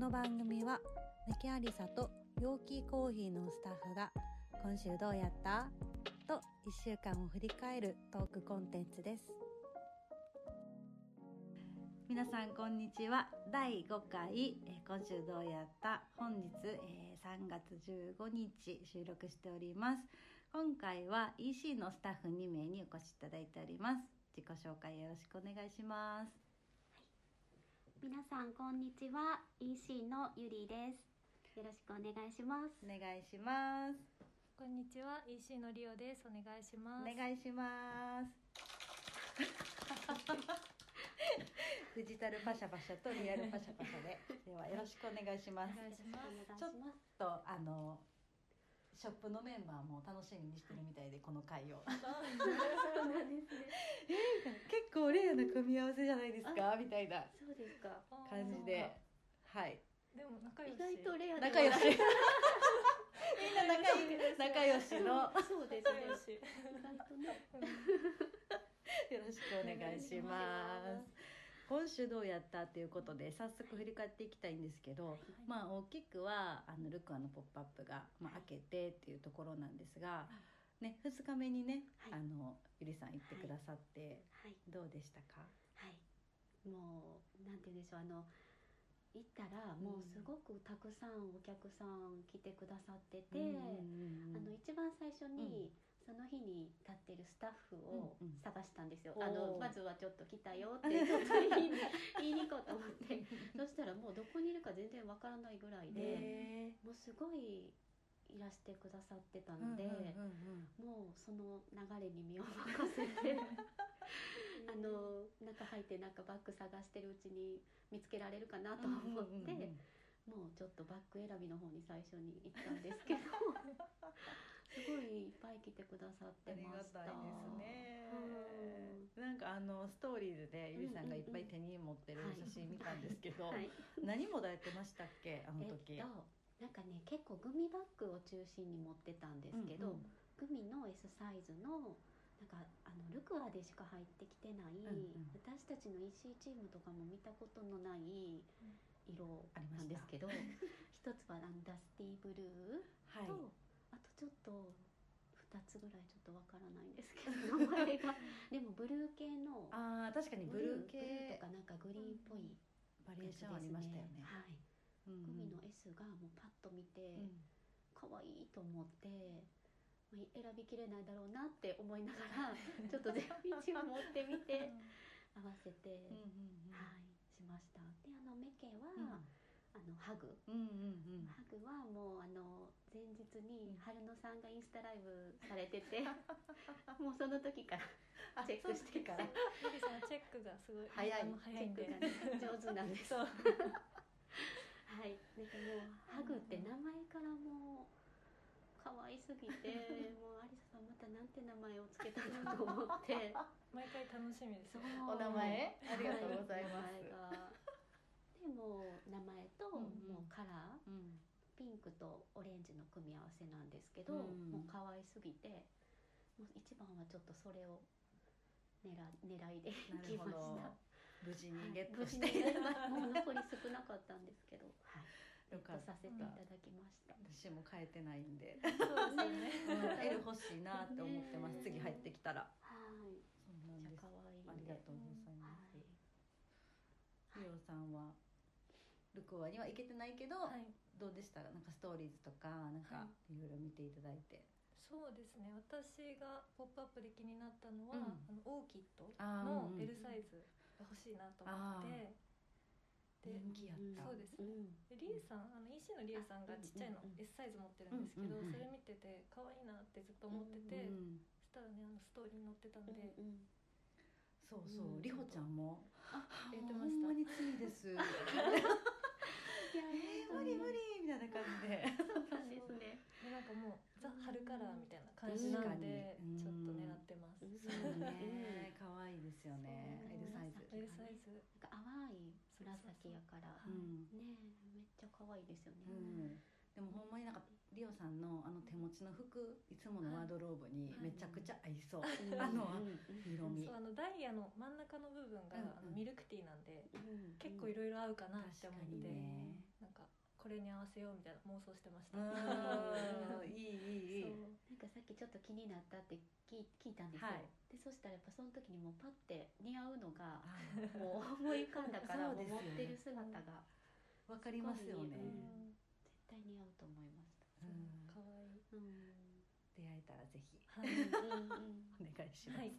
の番組はメキアリサと陽気コーヒーのスタッフが今週どうやったと1週間を振り返るトークコンテンツです。皆さんこんにちは。第5回、え今週どうやった？本日、え3月15日収録しております。今回は EC のスタッフ2名にお越しいただいております。自己紹介よろしくお願いします。皆さんこんにちは。EC のゆりです。よろしくお願いします。お願いします。こんにちは。EC のリオです。お願いしおます。願いします。デジタルパシャパシャとリアルパシャパシャで。ではよろしくお願いします。お願いします。お願いちょっしますとあのショップのメンバーも楽しみにしてるみたいでこの回を。そうなんです。ね結構レアな組み合わせじゃないですか？みたいなそうですか。感じで。はい。でも仲良し意外とレアで仲良し。みんな仲いい仲良しの。そうですね。意外とね。よろしくお願いします。今週どうやったということで早速振り返っていきたいんですけど、まあ大きくはあのルクアのポップアップが、まあ、開けてっていうところなんですが、ね2日目にね、はい。あのゆりさん行ってくださって、はい。どうでしたか？はい。もうなんて言うんでしょうあの行ったらもうすごくたくさんお客さん来てくださってて、うんうんうんあの一番最初に、その日に立ってるスタッフをうんうん。探したんですよ、おー。あのまずはちょっと来たよってちょっと言いに言いに行こうと思って。そしたらもうどこにいるか全然わからないぐらいで、ねもうすごいいらしてくださってたうんので、うんうん。もうその流れに身を任せて あの中入ってなんかバッグ探してるうちに見つけられるかなと思って、うんうんうんうん。もうちょっとバッグ選びの方に最初に行ったんですけど すごいいっぱい来てくださってありがましたたいですね。うん。なんかあのストーリーズでゆりさんがいっぱい手に持ってる写真見たんですけど、はい、何もだやってましたっけ？あのえっ時？となんかね結構グミバッグを中心に持ってたんですけど、うんうん。グミの S サイズのなんかあのルクアでしか入ってきてない、んうん。私たちの EC チームとかも見たことのない色ありましたなんですけど一つはあのダスティーブルーはい。と、あとちょっと2つぐらいちょっとわからないんですけど名前が。でもブルー系のああ確かにブルー系。とかなんかグリーンっぽいバリエーションありましたよね。はい、うんうん。グミの S がもうパッと見て、うん。可愛いと思ってまあ選びきれないだろうなって思いながら ちょっと全部一応持ってみて合わせて、うんうん。はいしました。であのメケは、うんあのハグ。うんうんうん。ハグはもうあの前日うん。に春野さんがインスタライブされてて もうその時からチェックしてからゆりさんのチェックがすごい早い。早いんで。チェックがね上手なんです。はい、なんかもうハグって名前からもう可愛すぎて もうアリサさんまたなんて名前をつけたんだと思って。毎回楽しみです。お名前ありがとうございますでもう名前ともうカラーうんうんピンクとオレンジの組み合わせなんですけど、うんもう可愛すぎてもう一番はちょっとそれを狙狙いでな来ました。無事にゲットして、にもう残り少なかったんですけど、はい、ゲッよかったトさせていただきました。私も変えてないんで、そうですねうん L 欲しいなって思ってます。次入ってきたら。はい、そうなんです。可愛いんで。ありがとうございますはす。リオさんはルクアには行けてないけど、はい。どうでした？なんかストーリーズとかなんかはい。ろいろ見ていただいて、そうですね。私が「ポップアップで気になったのは、うん。あのオーキッドの L サイズが欲しいなと思って。で人気やった。そうです。うん、でリエさんあの EC のリエさんがちっちゃいのあうんうん。うん S サイズ持ってるんですけど、うんうんうん。それ見てて可愛いなってずっと思ってて、うんそしたらねあのストーリーに載ってたんで、うんうん。そうそう。う、ん。りほちゃんも。言ってました。ほんまについです。いやえー、無理無理みたいな感じで。そうなんですね。でなんかもうザ・春カラーみたいな感じなんでちょっと狙ってます、うんそうね、可愛いですよね。L サイズ。L サイズなんか淡い紫やからそううん。ねえめっちゃ可愛いですよね。うん。でもほんまになんかリオさんのあの手持ちの服いつものワードローブにめちゃくちゃ合いそう、うん。あのうんうん色味。そうあのダイヤの真ん中の部分が、うんうん。あのミルクティーなんでうん結構いろいろ合うかなって思って、ね。なんかこれに合わせようみたいな妄想してました。うん。いいいいいい。そう。なんかさっきちょっと気になったって聞い聞いたんですよ、はい。でそしたらやっぱその時にもうパッて似合うのがあもう思い浮かんだからね。持ってる姿が。わかりますよね、ううん。ん絶対似合うと思いましたうん可愛いうん出会えたらぜひ。はい。うんうんお願いします、はい。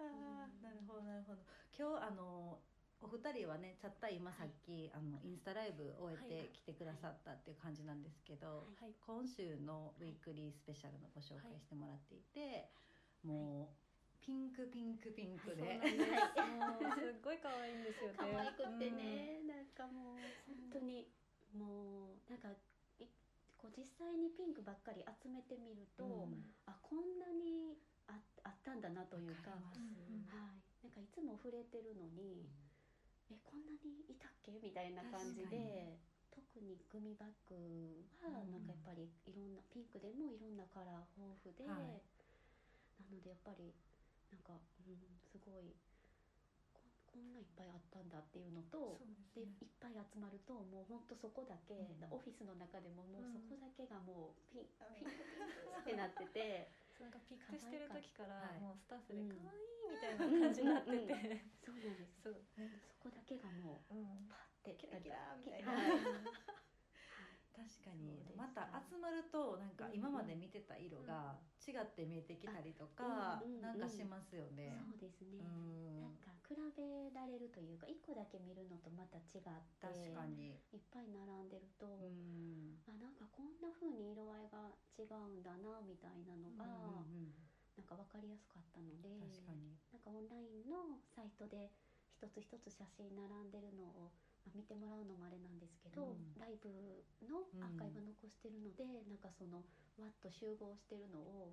あーなるほどなるほど。今日あのお二人はねチャッター今さっき、あのインスタライブ終えはい。て来てくださったっていう感じなんですけど、はい。今週のウィークリースペシャルのご紹介してもらっていて、もうピンクピンクピンクで、そうなんです。もうすっごい可愛いんですよね。可愛くてね、なんかもう。本当にもうなんかいこう実際にピンクばっかり集めてみると、うん。あこんなにああったんだなというかはい、なんかいつも触れてるのに、えこんなにいたっけ？みたいな感じで特にグミバッグはうん。なんかやっぱりいろんなピンクでもいろんなカラー豊富で、はい。なのでやっぱりなんか、うん、すごいんないっぱいあったんだっていうのとでね。いっぱい集まるともうほんとそこだけ、うん。オフィスの中でももううん。そこだけがもうピン、ピンってなってて。なんかピックしてる時からはいもうスタッフでうん。可愛いみたいな感じになってうんうんて、そうなんです。そう。ね、そこだけがもううん、パッてキラキラみたいはない確かに。また集まるとなんか今まで見てた色が違って見えてきたりとか、うんうんなんかしますよね。そうですね、うん。なんか比べられるというか一個だけ見るのとまた違って確かに。いっぱい並んでると、うん。あなんかこんな風に色合いが違うんだなみたいなのが、うんうんなんか分かりやすかったので確かに。なんかオンラインのサイトで一つ一つ写真並んでるのを、まあ、見てもらうのもあれなんですけど、ブのアーカイブ残してるので、なんかそのわっと集合してるのを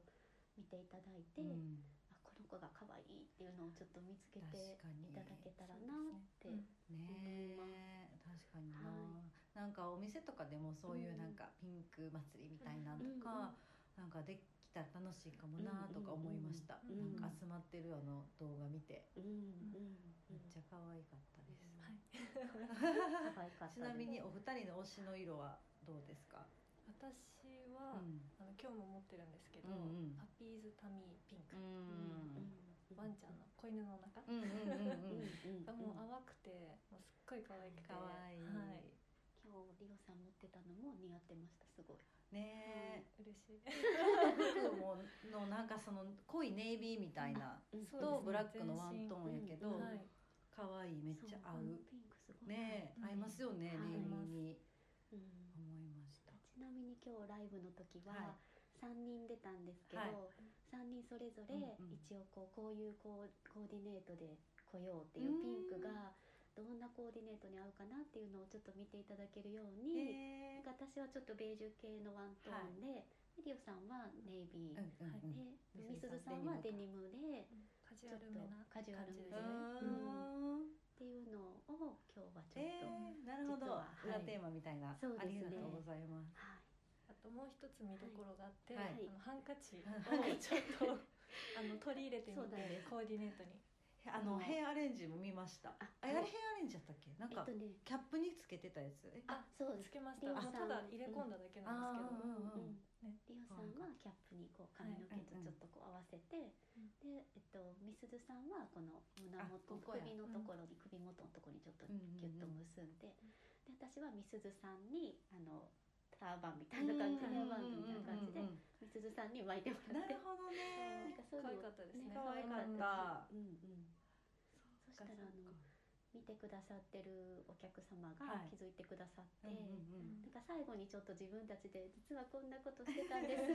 見ていただいて、うん。あこの子が可愛いっていうのをちょっと見つけ確ていただけたらなって、うんね。え確かに。な、はなんかお店とかでもそういうなんかピンク祭りみたいなのとか、なんかできたら楽しいかもなとか思いました、うんうんうん。なんか集まってるあの動画見て。うんうんうん。めっちゃ可愛かった可愛かったちなみにお二人の推しの色はどうですか、私は、うん。あの今日も持ってるんですけど、うんうん。パピーズタミーピンク、うん。ワンちゃんの子犬の中、うんうんうんうんがもう淡くてもうすっごい可愛くて。可愛い。はい、今日リオさん持ってたのも似合ってましたすごい。ねえ。嬉しい。服ものなんかその濃いネイビーみたいな。とブラックのワントーンやけど、うん。はい。全可愛いめっちゃ合う。ピンクすごいね合いますよね、はい。ネイビーに。うん。思いました。ちなみに今日ライブの時はは3人出たんですけど、はい。3人それぞれうんうん。一応こうこういうこうコーディネートで来ようっていうピンクがどんなコーディネートに合うかなっていうのをちょっと見ていただけるように、私はちょっとベージュ系のワントーンで、リオさんはネイビー、うんうんうん。でみみすずさんはデニムでカジちょっとュアルめなカジュアルめでう感じですーん。っていうのを今日はちょっと、えー、なるほど。裏テーマみたいな、ね。ありがとうございます。はい。あともう一つ見どころがあって、はい。あのハンカチをはいちょっと あの取り入れてみてコーディネートにあのうん。ヘアアレンジも見ました。あああれヘアアレンジやったっけ？なんか、えっとね。キャップにつけてたやつ？え？あそうです。つけましリオさんたあただ入れ込んだだけなんですけど、うん。うんうんね。リオさんはキャップにこう髪の毛とちょっとこう合わせて、うん。で、えっと、みすずさんはこの胸あ元ここや首のところに、首元のところにちょっとうんうんうんギュッと結んで,、で私はみすずさんにあのターバンみたいな感じでヘアバンドみたいな感じでうんうんうんみすずさんに巻いてもらってなるほどなんねかそういうの可愛かったですね可愛かったうんうんそしたらあの見てくださってるお客様はい。が気づいてくださって、うんうんなんか最後にちょっと自分たちで実はこんなことしてたんですっ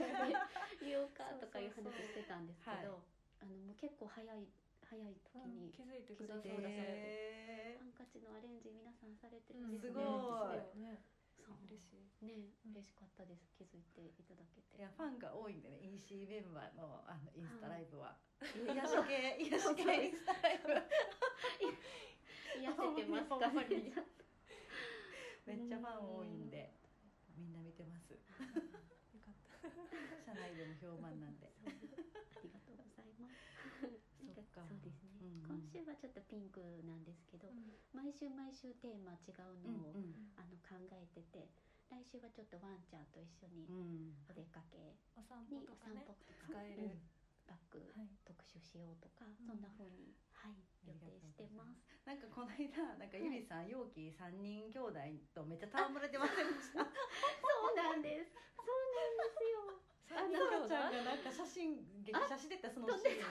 て言おうかとかいう話してたんですけどはい。あのもう結構早い早い時うんに、気づいてくださって。ハンカチのアレンジ皆さんされてるうんんですね、すごい。そうね。そう。嬉しい。ねうん。嬉しかったです。気づいていただけて。ーいやファンが多いんでね EC メンバーのあのインスタライブは、癒し系癒し系インスタライブ癒せてますかめっちゃファン多いんで、みんな見てます。よかった。社内でも評判なんで。ありがとう。ございます。そっか。そうですね、うんうん。今週はちょっとピンクなんですけど、うん。毎週毎週テーマ違ううんのを、うんあの考えてて来週はちょっとワンちゃんと一緒にうん。お出かけ。お散歩におとかね。散歩とか、使える、バッグはい。特集しようとか、うん。そんな風にはい予定してます。なんかこの間なんかゆりさん、容器三人兄弟とめっちゃ戯れてませんでした？そうなんです。そうなんですよ。三人さらちゃんがなんか写真激写してたそのシーて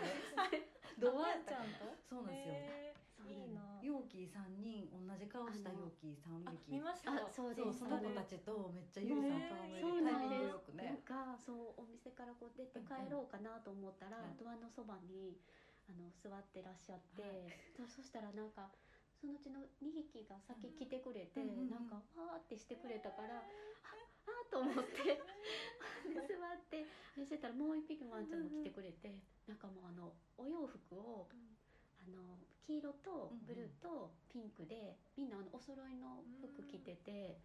ンで。どうワやった？ンちゃんとそうなんですよへそうーいいな容器三人同じ顔したあの容器三あ匹。見ましたあそうですそうその子たちとめっちゃゆりさんと戯れてそうタイミング。よくね。なんかそうお店からこう出て帰ろうかなと思ったら、うんドアのそばにあの座ってらっしゃって、はいそうそしたらなんかそのうちの2匹が先来てくれて、うんうんうん。なんかわーってしてくれたから、ああと思ってで 座ってしてたらもう1匹ワンちゃんも来てくれて、なんかもうあのお洋服をあの黄色とブルーとピンクでみんなあのお揃いの服着てて、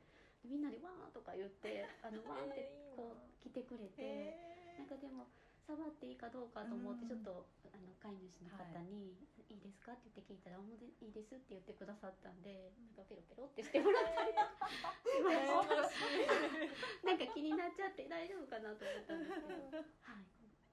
みんなでわーとか言ってあのわーってこう着てくれて、へー。なんかでも触っていいかどうかと思ってうんちょっと、あの飼い主の方に、い、いですか？って言って聞いたら「もうでいいです」って言ってくださったんでなんかペロペロってしてもらったりとかしました。なんか気になっちゃって大丈夫かなと思ったんですけど「は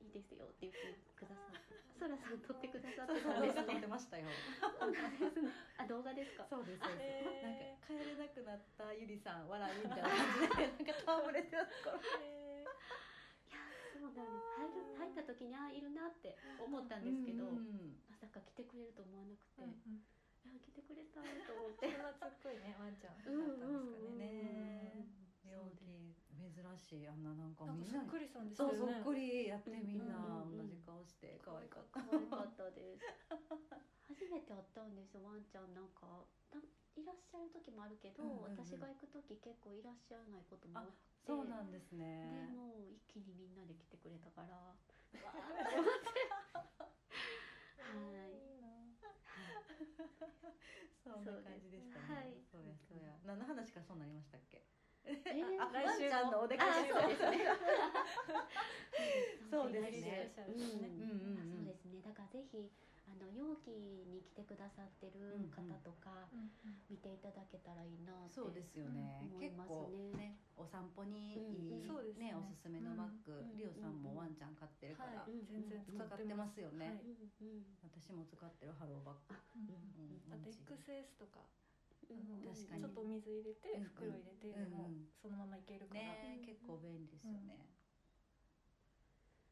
いいいですよ」って言ってくださってそらさん撮ってくださってたんです撮ってね。ましたよ。そうなんですね。あ動画ですか？そうですそうです。へーなんか帰れなくなったゆりさん笑いみたいな感じでなんか戯れてたところ。そうなんです。入る入った時にあいるなって思ったんですけど、うんまさか来てくれると思わなくて、ーうんうん来てくれたと思って。人懐っこいね ワンちゃんだったうんんですかね。珍しいあんななんかみんなそっくりさんでしたそよね。うそっくりやってみんなうんうんうん同じ顔して可愛かった。可愛かったです。初めて会ったんですよワンちゃんなんかたいらっしゃる時もあるけど、うんうんうん私が行く時結構いらっしゃらないことも多くて。そうなんですでね。もう一気にみんなで来てくれたから。はい。いいな。そんな感じでしたね。はいそうやそうや。何の話からそうなりましたっけ？えーあ、来週のお出かあけそうですね。そうですねうんうんうんうんそうですね。だからぜひあの容器に来てくださってる方とか、うん見ていただけたらいいなって。そうですよね。うん結構ねね、お散歩にいいうんそうですね。ねおすすめのバッグう。ん。リオさんもワンちゃん飼ってるから。全然使ってます。よね。はい。うんうん。私も使ってるハローバッグ。うんうん。あと XS とか確かに。ちょっとお水入れてうん。袋入れてうん。もうそのままいけるから。ね結構便利ですよね。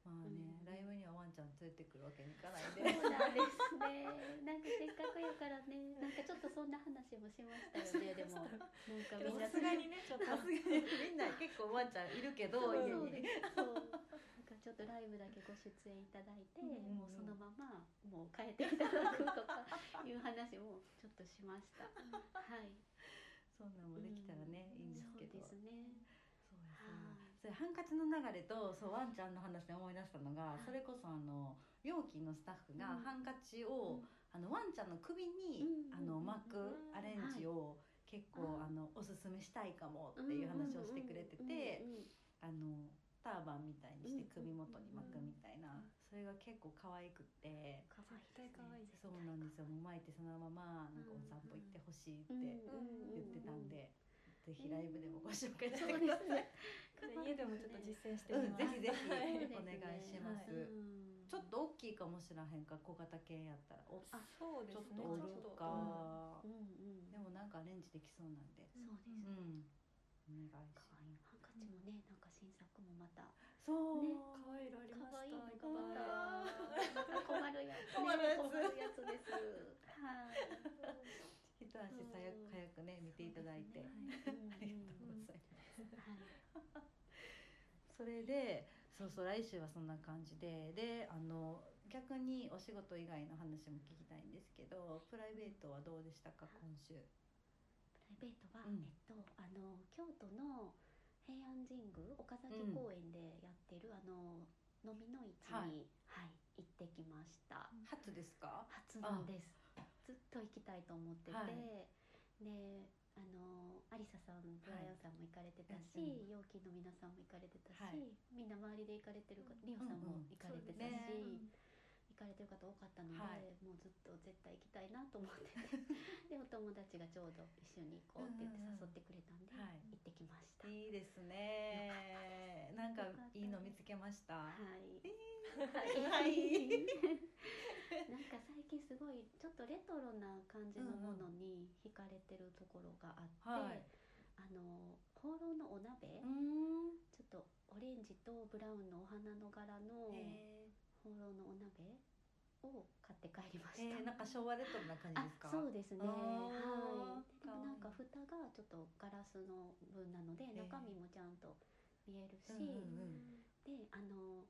まあね、うんライブにはワンちゃん連れてくるわけにいかないんで。そうなんですね。なんかせっかくやからね、なんかちょっとそんな話もしましたよね。でも、なんかみんなさすがにねちょっとさすがにみんな結構ワンちゃんいるけどそう家に。そう。なんかちょっとライブだけご出演いただいて、うんうんうんもうそのままもう帰っていただくとかいう話もちょっとしました。はい。そんなんもできたらね、いいんですけど。そうですね。それハンカチの流れとそうワンちゃんの話で思い出したのが、はい。それこそあの容器のスタッフがうん。ハンカチを、うん。あのワンちゃんの首に、うん。あの巻くうんアレンジを結構、はい。あのおすすめしたいかもっていう話をしてくれてて、あのターバンみたいにしてうん。首元に巻くみたいな、うん。それが結構可愛くって。可愛い。可愛いそうなんですよ。もう巻いてそのままなんかお散歩行ってほしいって言ってたんで、ぜひライブでもご紹介してください。ね。家でもちょっと実践してみうん、ます。ぜひぜひはいそうですねお願いします。うんちょっと大きいかもしらへんか小型犬やったらおあそうですね。ちょっとおるかう、んうん。でもなんかアレンジできそうなんで、そうですね。うん、お願いし可ま愛いハンカチもね、なんか新作もまたす。そう、ね可愛い色ありました。いのがぱまた困るやつ、困るやつ困るやつです。はい。一足早く早くね見ていただいて、はい うんありがとうございます。はい。それでそうそう来週はそんな感じでであの逆にお仕事以外の話も聞きたいんですけどプライベートはどうでしたか今週プライベートは、うんえっとあの京都の平安神宮岡崎公園でやってる、あの飲みの市に、ははいい、行ってきました。初ですか？初なんです。ずっと行きたいと思ってて、はい。であのアリサさんブライアンさんも行かれてたし、うん。陽気の皆さんも行かれてたし、はい。みんな周りで行かれてる方、うん。リオさんも行かれてたし、うんうん。行かれてる方多かったので、はい。もうずっと絶対行きたいなと思ってて でお友達がちょうど一緒に行こうって言ってうんうん。うん誘ってくれたんで、はい。行ってきました。いいですね。なんかいいの見つけました？はい。はい 近すごいちょっとレトロな感じのものに惹かれてるところがあって、はい。あの放浪のお鍋、うん。ちょっとオレンジとブラウンのお花の柄のえ放浪のお鍋を買って帰りまーした。えーなんか昭和レトロな感じあですか？そうですね。はい。でかわいい。なんか蓋がちょっとガラスの分なのでえー。中身もちゃんと見えるし、うんうんであの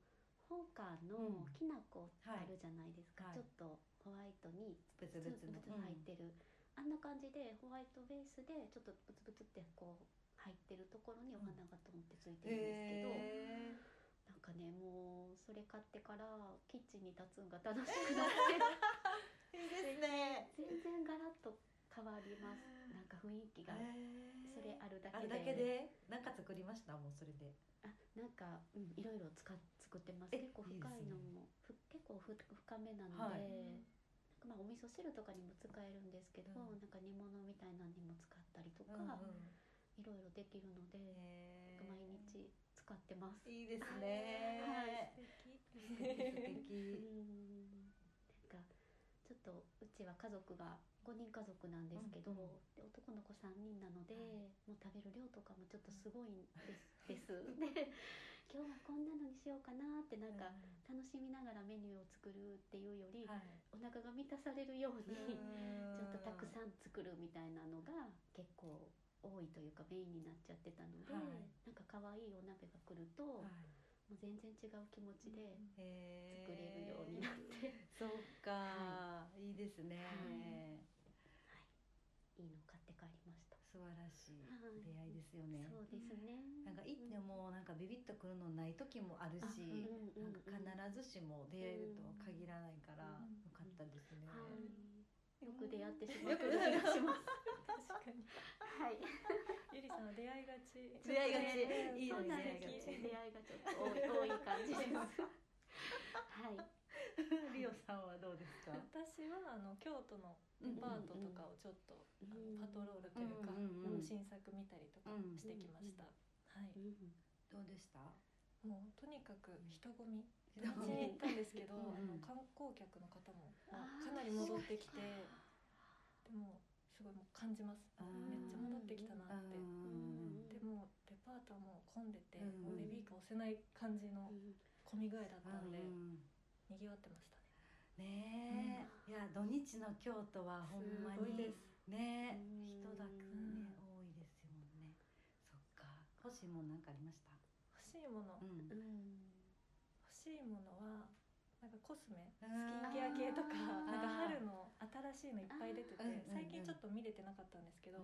ホーカーうん。のきな粉あるじゃないですか、はい。ちょっとホワイトにブツブツ。入ってる、あんな感じでホワイトベースでちょっとブツブツってこう入ってるところにお花がトンってついてるんですけど、へなんかねもうそれ買ってからキッチンに立つんが楽しくなっー いいですね。て全然ガラッと変わります。なんか雰囲気が、それあるだけで。あるだけで？なんか作りました？もうそれで。あなんか、うん、いろいろ使っ作ってます。え結構深いのもふ結構ふ深めなので、はい。なんかまあお味噌汁とかにも使えるんですけど、うん。なんか煮物みたいなのにも使ったりとか、うんうん。いろいろできるので、毎日使ってます。いいですね。素敵素敵。うん。なんかちょっとうちは家族が5人家族なんですけど、うんうん。で男の子3人なので、はい。もう食べる量とかもちょっとすごいんです。です。で今日はこんなのにしようかなってなんか楽しみながらメニューを作るっていうより、はい。お腹が満たされるように、ちちょっとたくさん作るみたいなのが結構多いというかメインになっちゃってたので、はい。なんか可愛いお鍋が来ると、もう全然違う気持ちで作作れるようになって、そうか、い、いですね、いいの買って帰りました。素晴らしいはい。出会いですよね、そうですね。なんか行ってもなんかビビッとくるのない時もあるし、あうんうんうんなんか必ずしも出会えるとは限らないからうんよかったですね、はい、よく出会ってしまよくう気がします。確かに。はい。ゆりさんは出会いがち。出会いがち。ね。いいそうなん出会いがち。です。出会いがちょっと多い多い感じです。はい。リオさんはどうですか？私はあの京都のデパートとかをちょっと、あのパトロールというか、うんう新作見たりとかうんしてきました、はい。うんどうでした？もうとにかく人混み。人土日に行ったんですけど、あの観光客の方もかなり戻ってきてでもすごいもう感じます。めっちゃ戻ってきたなって。うんでもデパートはもう混んでて、うんベビーカー押せない感じのうん混み具合だったんで、うんにぎわってましたね。ねえ、いや土日の京都はほんまにねうん。人だけね多いですよね。そっか。欲しいもんなんかありました？欲しいもの、うん。うん。欲しいものはなんかコスメスキうんンケア系とかなんか春の新しいのいっぱい出てて最近ちょっと見れてなかったんですけど、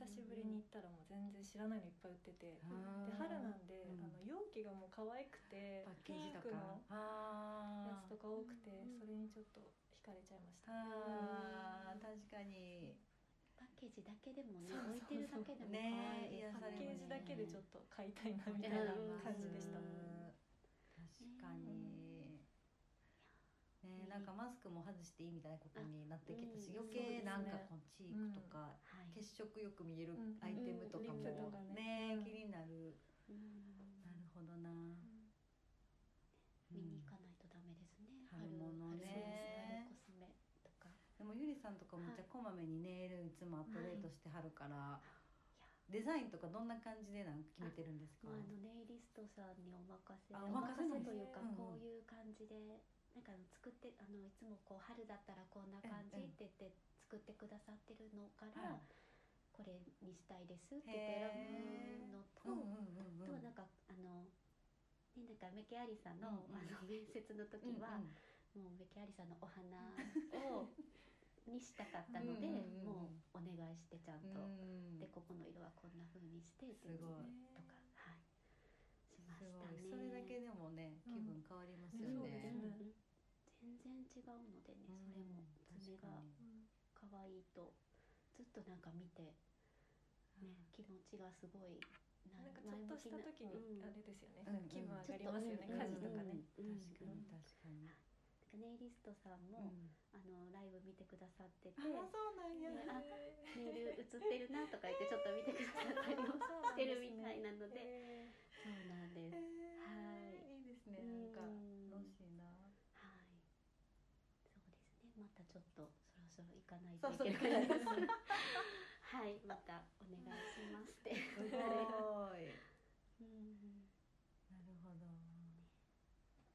久しぶりに行ったらもう全然知らないのいっぱい売ってて、で春なんで、うん。あの容器がもう可愛くてパッケージとピンクかのあやつとか多くてうんそれにちょっと惹かれちゃいました、あー確かに。パッケージだけでもね置いてるだけでも可ね。パッケージだけでちょっと買いたいなみたいな感じでした、ねなんかマスクも外していいみたいなことになってきたしうん。余計なんかこうチークとかはい血色よく見えるうん。アイテムとかもね気になる。うん。なるほどな。見に行かないとダメですね。春物ね。春コスメとか。でもゆりさんとかめっちゃこまめにネイルいつもアップデートしてはるからデザインとかどんな感じでなんか決めてるんですか？あのネイリストさんにお任せ。あおお任せというか、こういう感じで。なんか作ってあのいつもこう春だったらこんな感じうんうん。って言って作ってくださってるのから、はい。これにしたいですって選ぶのと、うんうんうんうん。となんかあのねなんかメケアリさんの,、うんうん。あの面接の時は、もうメケアリさんのお花をにしたかったので、うんうんうんもうお願いしてちゃんと、うん。でここの色はこんな風にしてすごい。とかはい。しましたね。い。それだけでもねうん気分変わりますよね全然違うのでね、それも。うん爪がうん可愛いと。ずっとなんか見てね、気持ちがすごいなんかちょっとした時にあれですよね、うん気分上がりますよね、家事とかね、うん確かに確かに、ネイリストさんも、あのライブ見てくださってて、あそうなんや、ねあネイル映ってるなとか言ってちょっと見てくださったりもしてるみたいなので、そうなんです。はい。いいですねなんか楽しいなはい。そうですね。またちょっとそろ行かないといけないです。はい、またお願いしますって。すごい。うん。なるほど。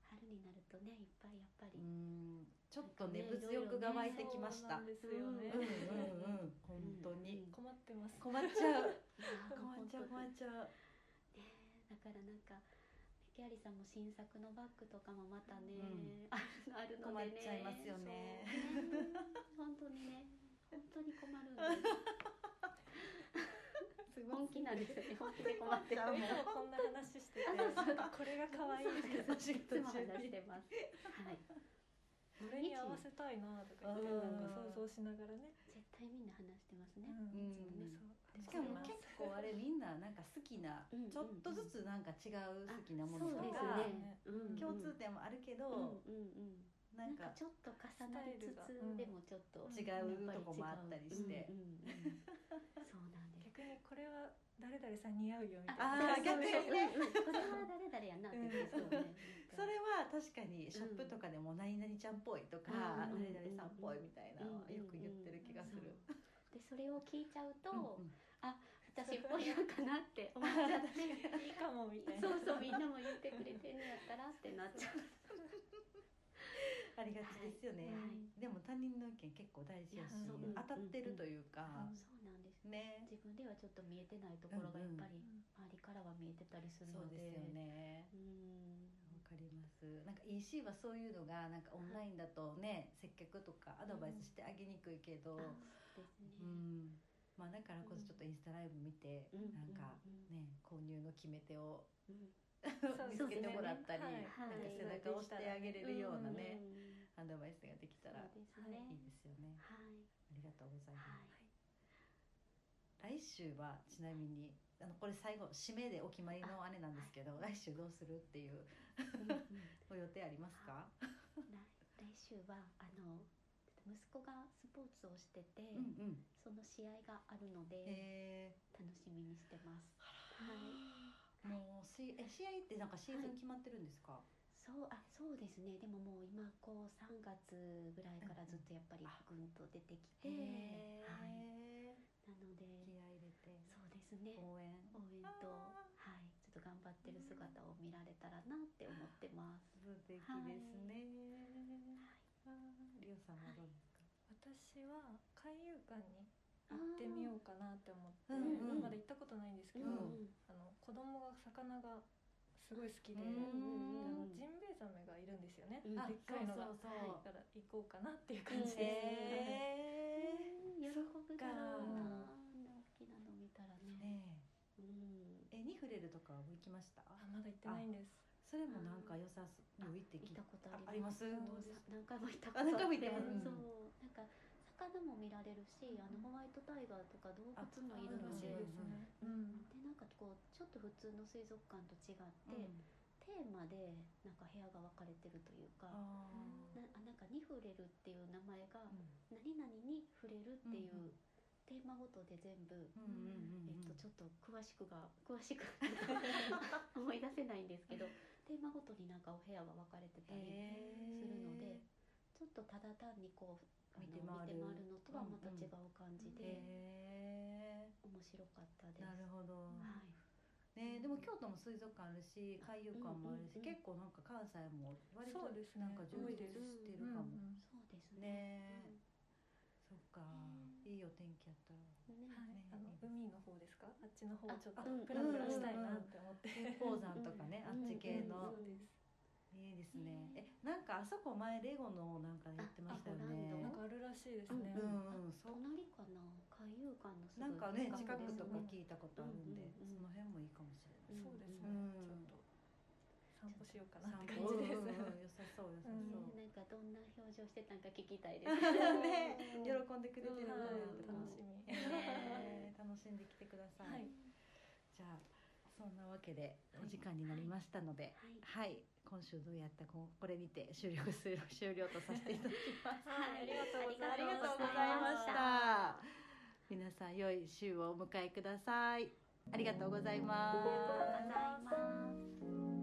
春になるとね、いっぱいやっぱり。うん。ちょっとね物欲が湧いてきました、そうなんですよね、うんうんうん本当に、困ってます。困っちゃう。困っちゃう困っちゃう。ねだからなんかメキアリさんも新作のバッグとかもまたね、うん。あ るあるの困っでねちゃいますよね。本当にね。本当に困るんで。す 本気なんですよね。本気で困ってるこんな話してて。これが可愛い。ってお仕いつも話してます。はい。これに合わせたいなとか言ってなんか想像しながらね、絶対みんな話してますね、うん。うん。そうしかも結構あれみんななんか好きな、うんちょっとずつなんか違う好きなものとか、ね、うん共通点もあるけど、うんうんうん。なんんかちょっと重なりつつでもちょっと違うとこもあったりして。うんうんうんそうなんです。逆にこれは誰々さん似合うよみたいあなー逆に。ねうんうんこれは誰々やなって言ってそうね。それは確かにショップとかでも何々ちゃんっぽいとか、うん何々さんっぽいみたいなのはよく言ってる気がする。でそれを聞いちゃうと、うんうん。私っぽいのかなって思っちゃって。いいかもみたいな。そうそうみんなも言ってくれてんのやったらってなっちゃう。ありがちですよね、はい。でも他人の意見結構大事やしう。当たってるというか、そうなんです。ね。自分ではちょっと見えてないところがやっぱり周りからは見えてたりするので。そうですよね。うん。わかります。なんか EC はそういうのがなんかオンラインだとね接客とかアドバイスしてあげにくいけど、ね。うんまあ、だからこそちょっとインスタライブ見て、うんなんかうんね購入の決め手をうん 見つけてもらったり、はいなんか背中を押してあげれるようなね、うんうんアドバイスができたら。いいですよね。はい。ありがとうございます。はい。来週はちなみにあのこれ最後締めでお決まりのあれなんですけど、来週どうするっていううんうん ご予定ありますか？来来週はあの息子がスポーツをしてて、うんうん。その試合があるのでえ楽しみにしてます。はい。ー、もうしえ試合ってなんかシーズン決まってるんですか？そうあそうですね。でももう今こう3月ぐらいからずっとやっぱりぐんと出てきて、へはい。え。なので気合い入れてそうですね。応援。応援とはいちょっと頑張ってる姿を見られたらなって思ってます。素敵ですね。あーリオさんはどうですか？私は海遊館に行ってみようかなって思って、うんうん。まだ行ったことないんですけど、うんあの子供が魚がすごい好きで、うんあのジンベエザメがいるんですよね、うん。でっかいのがそう。そうそうだから行こうかなっていう感じです、へ喜ぶだろうそっかな。大きなの見たらーね。ねうん。え、えに触れるとかは行きました？あまだ行ってないんですそれもなんか良さそう。行ってき行ったことああります？何回も行った。何回も行ってます。うん。そうなんか魚も見られるし、あのホワイトタイガーとか動物もいるので、ね、うんでなんかこうちょっと普通の水族館と違って、うん。テーマでなんか部屋が分かれてるというか、あなあなんかに触れるっていう名前が、何々に触れるっていう、うんうんテーマごとで全部。うんうんうんうん。えっと、ちょっと詳しくが 詳しく 思い出せないんですけど テーマごとになんかお部屋が分かれてたりするのでちょっとただ単にこう見て回る。のとはまた違う感じでへ面白かったです。ーなるほど。はい。ねでも京都も水族館あるし海遊館もあるし、うんうんうん。結構なんか関西も割とそうですね。なんか充実してるかも。うんそうですね。ね。そっか、ねいいお天気やったら。うんね。はい。ね、あの海の方ですか？あっちの方あちょっとあうんプラプラしたいなって思って、鉱山とかね、あっち系の、そうです。いいですね。ねえ、なんかあそこ前レゴのなんかやってましたよね。あなんかあるらしいですね、うんうん、そう。隣かな？海遊館のすぐなんかね、近近くとか聞いたことあるんで、うんうんうん。その辺もいいかもしれない。そうですね、うん。ちょっと散歩しようかな散って歩。感じです、うんうん良さそう良さそう。ねなんかどんな表情してたんか聞きたいです。ね、喜んでくれてるかなはいとか楽しみ、えー楽楽しんできてください、はい。じゃあそんなわけでお時間になりましたのではい。はい、今週どうやったここれにて終了する 終了とさせていただきます。はい。ありがとうございますありがとうございました。皆さん良い週をお迎えください。ありがとうございます